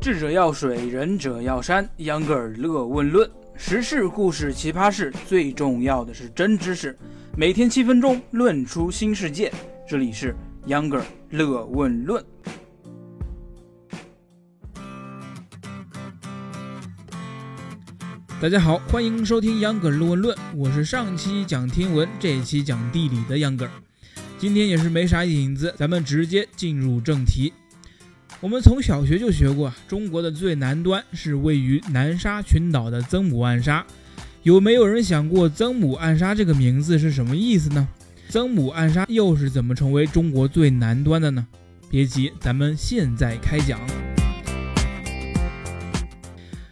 智者要水，仁者要山。秧歌尔乐问论，时事、故事、奇葩事，最重要的是真知识。每天七分钟，论出新世界。这里是秧歌尔乐问论。大家好，欢迎收听秧歌尔乐问论，我是上期讲天文，这一期讲地理的秧歌尔。今天也是没啥影子，咱们直接进入正题。我们从小学就学过，中国的最南端是位于南沙群岛的曾母暗沙。有没有人想过曾母暗沙这个名字是什么意思呢？曾母暗沙又是怎么成为中国最南端的呢？别急，咱们现在开讲。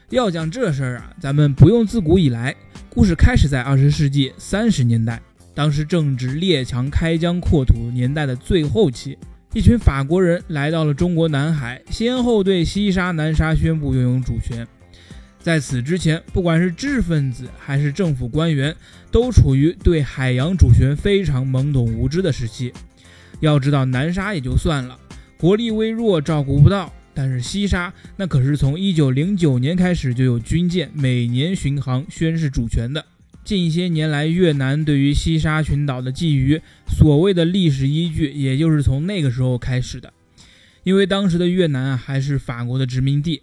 要讲这事儿啊，咱们不用自古以来，故事开始在二十世纪三十年代，当时正值列强开疆扩土年代的最后期。一群法国人来到了中国南海，先后对西沙、南沙宣布拥有主权。在此之前，不管是知识分子还是政府官员，都处于对海洋主权非常懵懂无知的时期。要知道，南沙也就算了，国力微弱，照顾不到；但是西沙，那可是从1909年开始就有军舰每年巡航宣示主权的。近些年来，越南对于西沙群岛的觊觎，所谓的历史依据，也就是从那个时候开始的。因为当时的越南啊，还是法国的殖民地，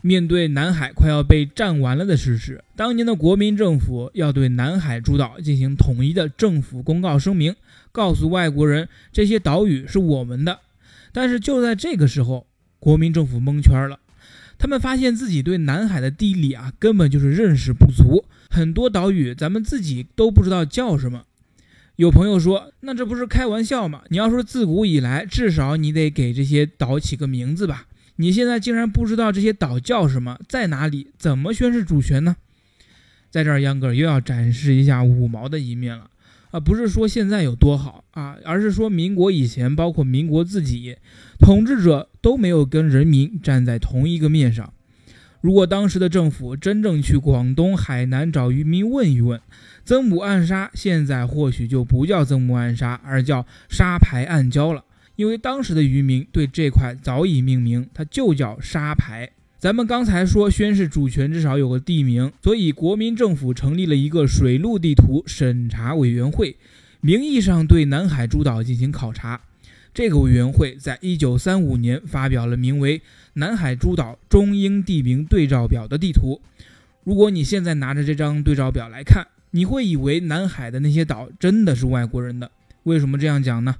面对南海快要被占完了的事实，当年的国民政府要对南海诸岛进行统一的政府公告声明，告诉外国人这些岛屿是我们的。但是就在这个时候，国民政府蒙圈了，他们发现自己对南海的地理啊，根本就是认识不足。很多岛屿咱们自己都不知道叫什么。有朋友说：“那这不是开玩笑吗？你要说自古以来，至少你得给这些岛起个名字吧？你现在竟然不知道这些岛叫什么，在哪里，怎么宣示主权呢？”在这儿，秧歌又要展示一下五毛的一面了啊！不是说现在有多好啊，而是说民国以前，包括民国自己，统治者都没有跟人民站在同一个面上。如果当时的政府真正去广东、海南找渔民问一问，曾母暗沙现在或许就不叫曾母暗沙，而叫沙排暗礁了。因为当时的渔民对这块早已命名，它就叫沙排。咱们刚才说宣誓主权至少有个地名，所以国民政府成立了一个水陆地图审查委员会，名义上对南海诸岛进行考察。这个委员会在一九三五年发表了名为《南海诸岛中英地名对照表》的地图。如果你现在拿着这张对照表来看，你会以为南海的那些岛真的是外国人的。为什么这样讲呢？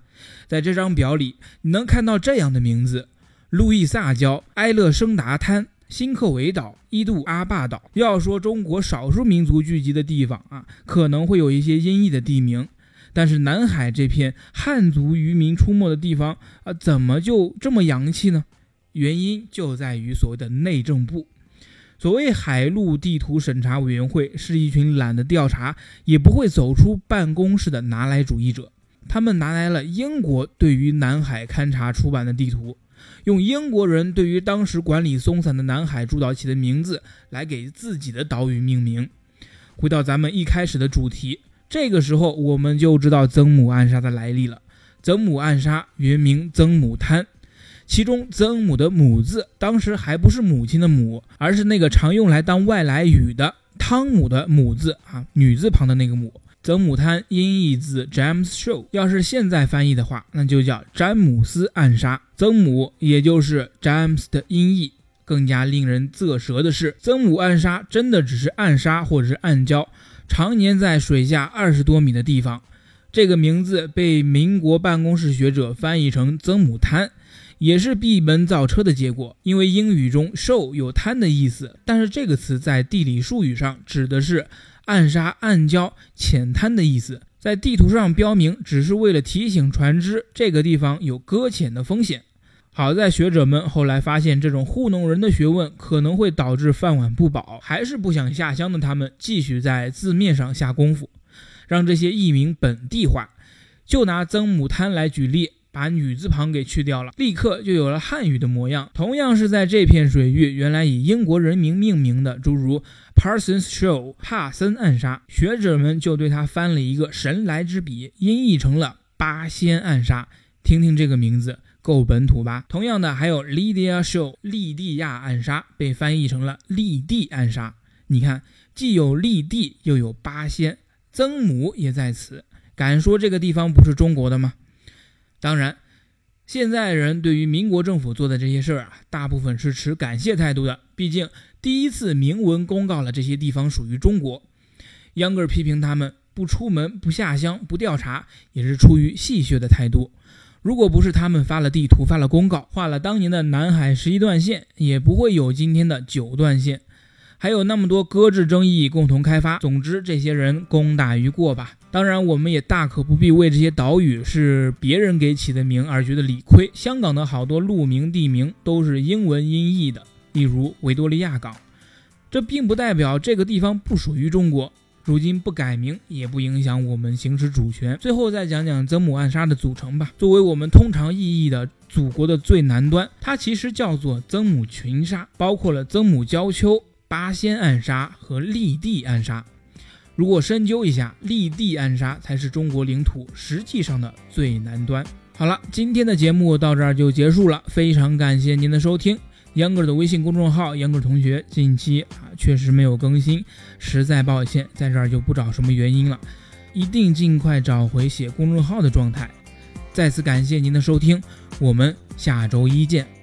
在这张表里，你能看到这样的名字：路易萨礁、埃勒生达滩、新克维岛、伊杜阿坝岛。要说中国少数民族聚集的地方啊，可能会有一些音译的地名。但是南海这片汉族渔民出没的地方啊，怎么就这么洋气呢？原因就在于所谓的内政部。所谓海陆地图审查委员会，是一群懒得调查，也不会走出办公室的拿来主义者。他们拿来了英国对于南海勘察出版的地图，用英国人对于当时管理松散的南海诸岛起的名字来给自己的岛屿命名。回到咱们一开始的主题。这个时候，我们就知道曾母暗沙的来历了。曾母暗沙原名曾母滩，其中曾母的母字当时还不是母亲的母，而是那个常用来当外来语的汤姆的母字啊，女字旁的那个母。曾母滩音译自 James Show，要是现在翻译的话，那就叫詹姆斯暗杀。曾母也就是 James 的音译。更加令人啧舌的是，曾母暗杀真的只是暗杀或者是暗礁。常年在水下二十多米的地方，这个名字被民国办公室学者翻译成曾母滩，也是闭门造车的结果。因为英语中 “show” 有滩的意思，但是这个词在地理术语上指的是暗沙、暗礁、浅滩的意思，在地图上标明只是为了提醒船只这个地方有搁浅的风险。好在学者们后来发现，这种糊弄人的学问可能会导致饭碗不保，还是不想下乡的他们继续在字面上下功夫，让这些译名本地化。就拿曾母滩来举例，把女字旁给去掉了，立刻就有了汉语的模样。同样是在这片水域，原来以英国人名命名的，诸如 Parsons Show 帕森暗杀，学者们就对它翻了一个神来之笔，音译成了八仙暗杀。听听这个名字。够本土吧？同样的，还有 Lydia Show 利蒂亚暗杀，被翻译成了利蒂暗杀。你看，既有利蒂，又有八仙，曾母也在此，敢说这个地方不是中国的吗？当然，现在人对于民国政府做的这些事儿啊，大部分是持感谢态度的。毕竟第一次明文公告了这些地方属于中国。秧歌批评他们不出门、不下乡、不调查，也是出于戏谑的态度。如果不是他们发了地图、发了公告、画了当年的南海十一段线，也不会有今天的九段线。还有那么多搁置争议，共同开发。总之，这些人功大于过吧。当然，我们也大可不必为这些岛屿是别人给起的名而觉得理亏。香港的好多路名、地名都是英文音译的，例如维多利亚港。这并不代表这个地方不属于中国。如今不改名，也不影响我们行使主权。最后再讲讲曾母暗杀的组成吧。作为我们通常意义的祖国的最南端，它其实叫做曾母群杀，包括了曾母礁丘。八仙暗杀和立地暗杀，如果深究一下，立地暗杀才是中国领土实际上的最南端。好了，今天的节目到这儿就结束了，非常感谢您的收听。秧歌的微信公众号“秧歌同学”近期确实没有更新，实在抱歉，在这儿就不找什么原因了，一定尽快找回写公众号的状态。再次感谢您的收听，我们下周一见。